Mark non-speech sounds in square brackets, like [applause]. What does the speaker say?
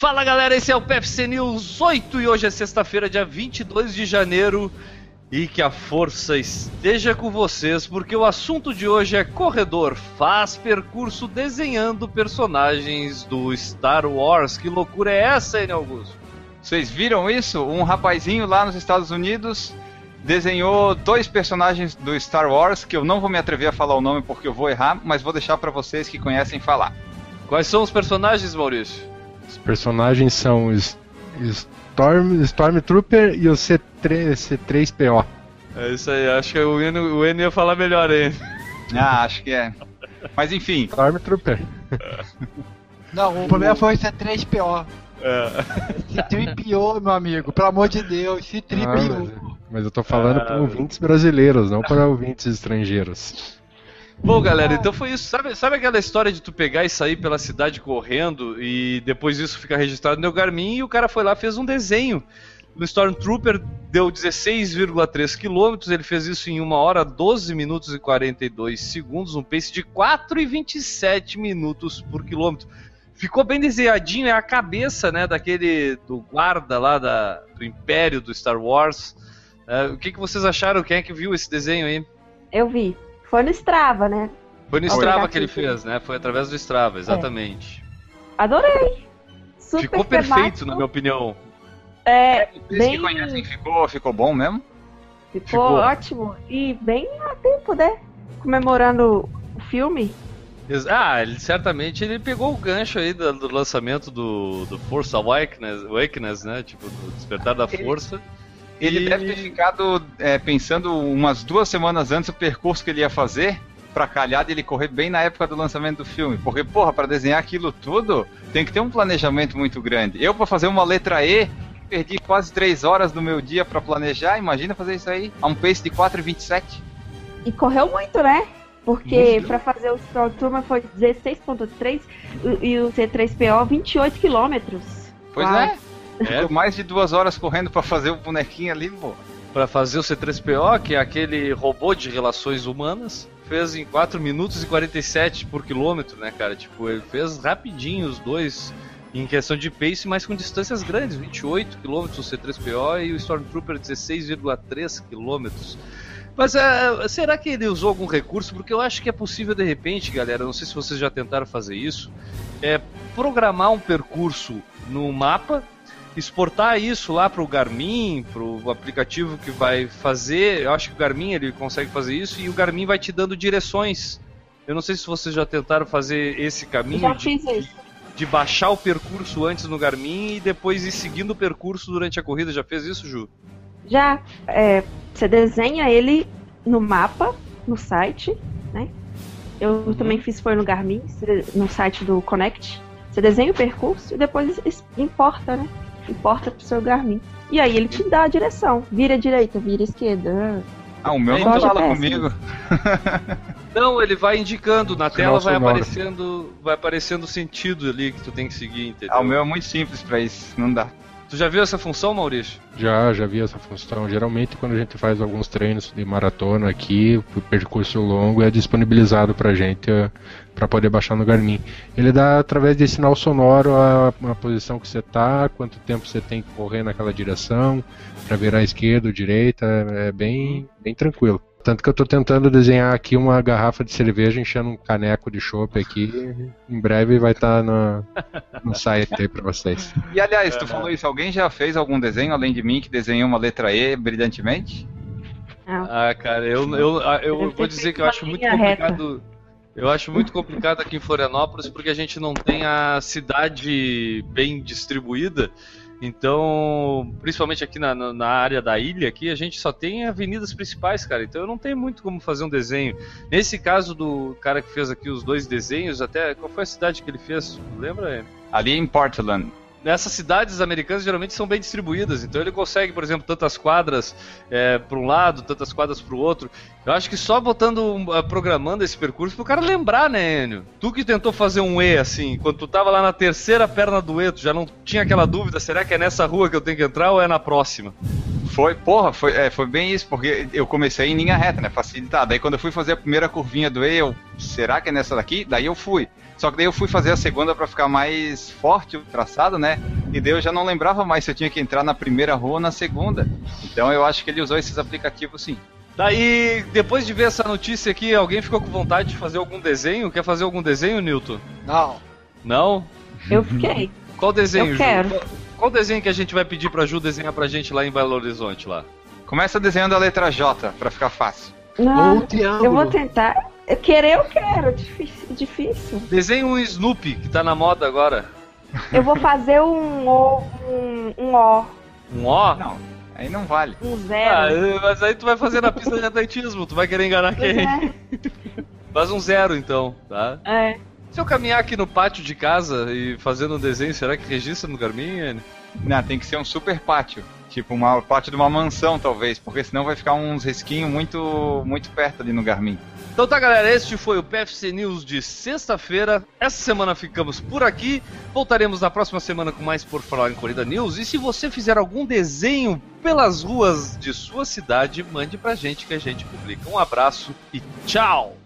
Fala galera, esse é o PFC News 8 e hoje é sexta-feira, dia 22 de janeiro. E que a força esteja com vocês, porque o assunto de hoje é corredor faz percurso desenhando personagens do Star Wars. Que loucura é essa, hein, Augusto? Vocês viram isso? Um rapazinho lá nos Estados Unidos desenhou dois personagens do Star Wars, que eu não vou me atrever a falar o nome porque eu vou errar, mas vou deixar para vocês que conhecem falar. Quais são os personagens, Maurício? Os personagens são Storm, Stormtrooper e o C3, C3PO. É isso aí, acho que o Eno, o Eno ia falar melhor aí. Ah, acho que é. Mas enfim. Stormtrooper. Não, o problema foi o C3PO. É. C3PO, meu amigo, pelo amor de Deus, C3PO. Ah, mas, mas, eu tô falando ah, para ouvintes brasileiros, não para ouvintes estrangeiros. Bom, galera, então foi isso. Sabe, sabe aquela história de tu pegar e sair pela cidade correndo e depois isso ficar registrado no Garmin e o cara foi lá fez um desenho. No Stormtrooper deu 16,3 km, ele fez isso em 1 hora 12 minutos e 42 segundos, um pace de 4,27 minutos por quilômetro. Ficou bem desenhadinho, é a cabeça né, daquele do guarda lá da, do Império do Star Wars. É, o que, que vocês acharam? Quem é que viu esse desenho aí? Eu vi. Foi no Strava, né? Foi no Strava que ele fez, né? Foi através do Strava, exatamente. É. Adorei. Super ficou perfeito, temático. na minha opinião. É, bem... que conhecem, ficou, ficou bom mesmo? Ficou, ficou, ótimo. E bem a tempo, né? Comemorando o filme. Ah, ele certamente ele pegou o gancho aí do, do lançamento do, do Force Awakens, Awakens, né? Tipo, do Despertar da Força. Ele, ele deve ter ficado é, pensando umas duas semanas antes o percurso que ele ia fazer pra calhar de ele correr bem na época do lançamento do filme. Porque, porra, para desenhar aquilo tudo, tem que ter um planejamento muito grande. Eu, para fazer uma letra E, perdi quase 3 horas do meu dia para planejar. Imagina fazer isso aí a um pace de 4,27. E correu muito, né? Porque para fazer o Stormtrooper foi 16.3 e o C3PO 28 quilômetros. Pois é. É. Mais de duas horas correndo para fazer o bonequinho ali, pô. Pra fazer o C3PO, que é aquele robô de relações humanas, fez em 4 minutos e 47 por quilômetro, né, cara? Tipo, ele fez rapidinho os dois em questão de pace, mas com distâncias grandes, 28 km o C3PO e o Stormtrooper 16,3 km. Mas uh, será que ele usou algum recurso? Porque eu acho que é possível de repente, galera, não sei se vocês já tentaram fazer isso, é programar um percurso no mapa, exportar isso lá para o Garmin, para o aplicativo que vai fazer. Eu acho que o Garmin ele consegue fazer isso e o Garmin vai te dando direções. Eu não sei se vocês já tentaram fazer esse caminho. Já fiz de, isso de baixar o percurso antes no Garmin e depois ir seguindo o percurso durante a corrida. Já fez isso, Ju? Já. É, você desenha ele no mapa, no site, né? Eu uhum. também fiz foi no Garmin, no site do Connect. Você desenha o percurso e depois importa, né? Importa pro seu Garmin. E aí ele te dá a direção. Vira direita, vira esquerda. Ah, o meu não fala comigo. [laughs] Não, ele vai indicando, na tela vai aparecendo, vai aparecendo o sentido ali que tu tem que seguir, entendeu? Ah, o meu é muito simples para isso, não dá. Tu já viu essa função, Maurício? Já, já vi essa função. Geralmente, quando a gente faz alguns treinos de maratona aqui, o percurso longo é disponibilizado pra gente uh, para poder baixar no Garmin. Ele dá através de sinal sonoro a, a posição que você tá, quanto tempo você tem que correr naquela direção, para virar à esquerda ou direita, é bem, bem tranquilo. Tanto que eu estou tentando desenhar aqui uma garrafa de cerveja enchendo um caneco de chopp aqui. Em breve vai estar tá no, no site aí para vocês. E aliás, tu falou isso, alguém já fez algum desenho além de mim que desenhou uma letra E brilhantemente? Ah, cara, eu, eu, eu, eu vou dizer que eu acho muito complicado. Eu acho muito complicado aqui em Florianópolis porque a gente não tem a cidade bem distribuída então, principalmente aqui na, na, área da ilha, aqui a gente só tem avenidas principais, cara. Então eu não tenho muito como fazer um desenho. Nesse caso do cara que fez aqui os dois desenhos, até qual foi a cidade que ele fez? Lembra? Ali em Portland nessas cidades americanas geralmente são bem distribuídas, então ele consegue, por exemplo, tantas quadras é, para um lado, tantas quadras para o outro. Eu acho que só botando, programando esse percurso para o cara lembrar, né, Enio? Tu que tentou fazer um E assim, quando tu tava lá na terceira perna do E, tu já não tinha aquela dúvida, será que é nessa rua que eu tenho que entrar ou é na próxima? Foi, porra, foi, é, foi bem isso, porque eu comecei em linha reta, né, facilitado. Aí quando eu fui fazer a primeira curvinha do E, eu, será que é nessa daqui? Daí eu fui. Só que daí eu fui fazer a segunda para ficar mais forte o traçado, né? E daí eu já não lembrava mais se eu tinha que entrar na primeira rua ou na segunda. Então eu acho que ele usou esses aplicativos sim. Daí, depois de ver essa notícia aqui, alguém ficou com vontade de fazer algum desenho? Quer fazer algum desenho, Newton? Não. Não? Eu fiquei. Qual desenho, Eu Ju? quero. Qual, qual desenho que a gente vai pedir pra Ju desenhar pra gente lá em Belo Horizonte lá? Começa desenhando a letra J para ficar fácil. Não, Ou um triângulo. eu vou tentar. Eu querer, eu quero. Difícil. difícil. Desenha um Snoopy, que tá na moda agora. Eu vou fazer um O, um, um O, Um O? Não, aí não vale. um Ah, zero. mas aí tu vai fazer na pista de atletismo, tu vai querer enganar Pois quem? é. Faz um zero então, tá? É. Se eu caminhar aqui no pátio de casa e fazendo um desenho, será que registra no Garmin? Não, tem que ser um super pátio. Tipo, uma pátio de uma mansão, talvez, porque senão vai ficar uns risquinhos muito, muito perto ali no Garmin. Então tá, galera, este foi o PFC News de sexta-feira. Essa semana ficamos por aqui. Voltaremos na próxima semana com mais Por Falar em Corrida News. E se você fizer algum desenho pelas ruas de sua cidade, mande pra gente que a gente publica. Um abraço e tchau!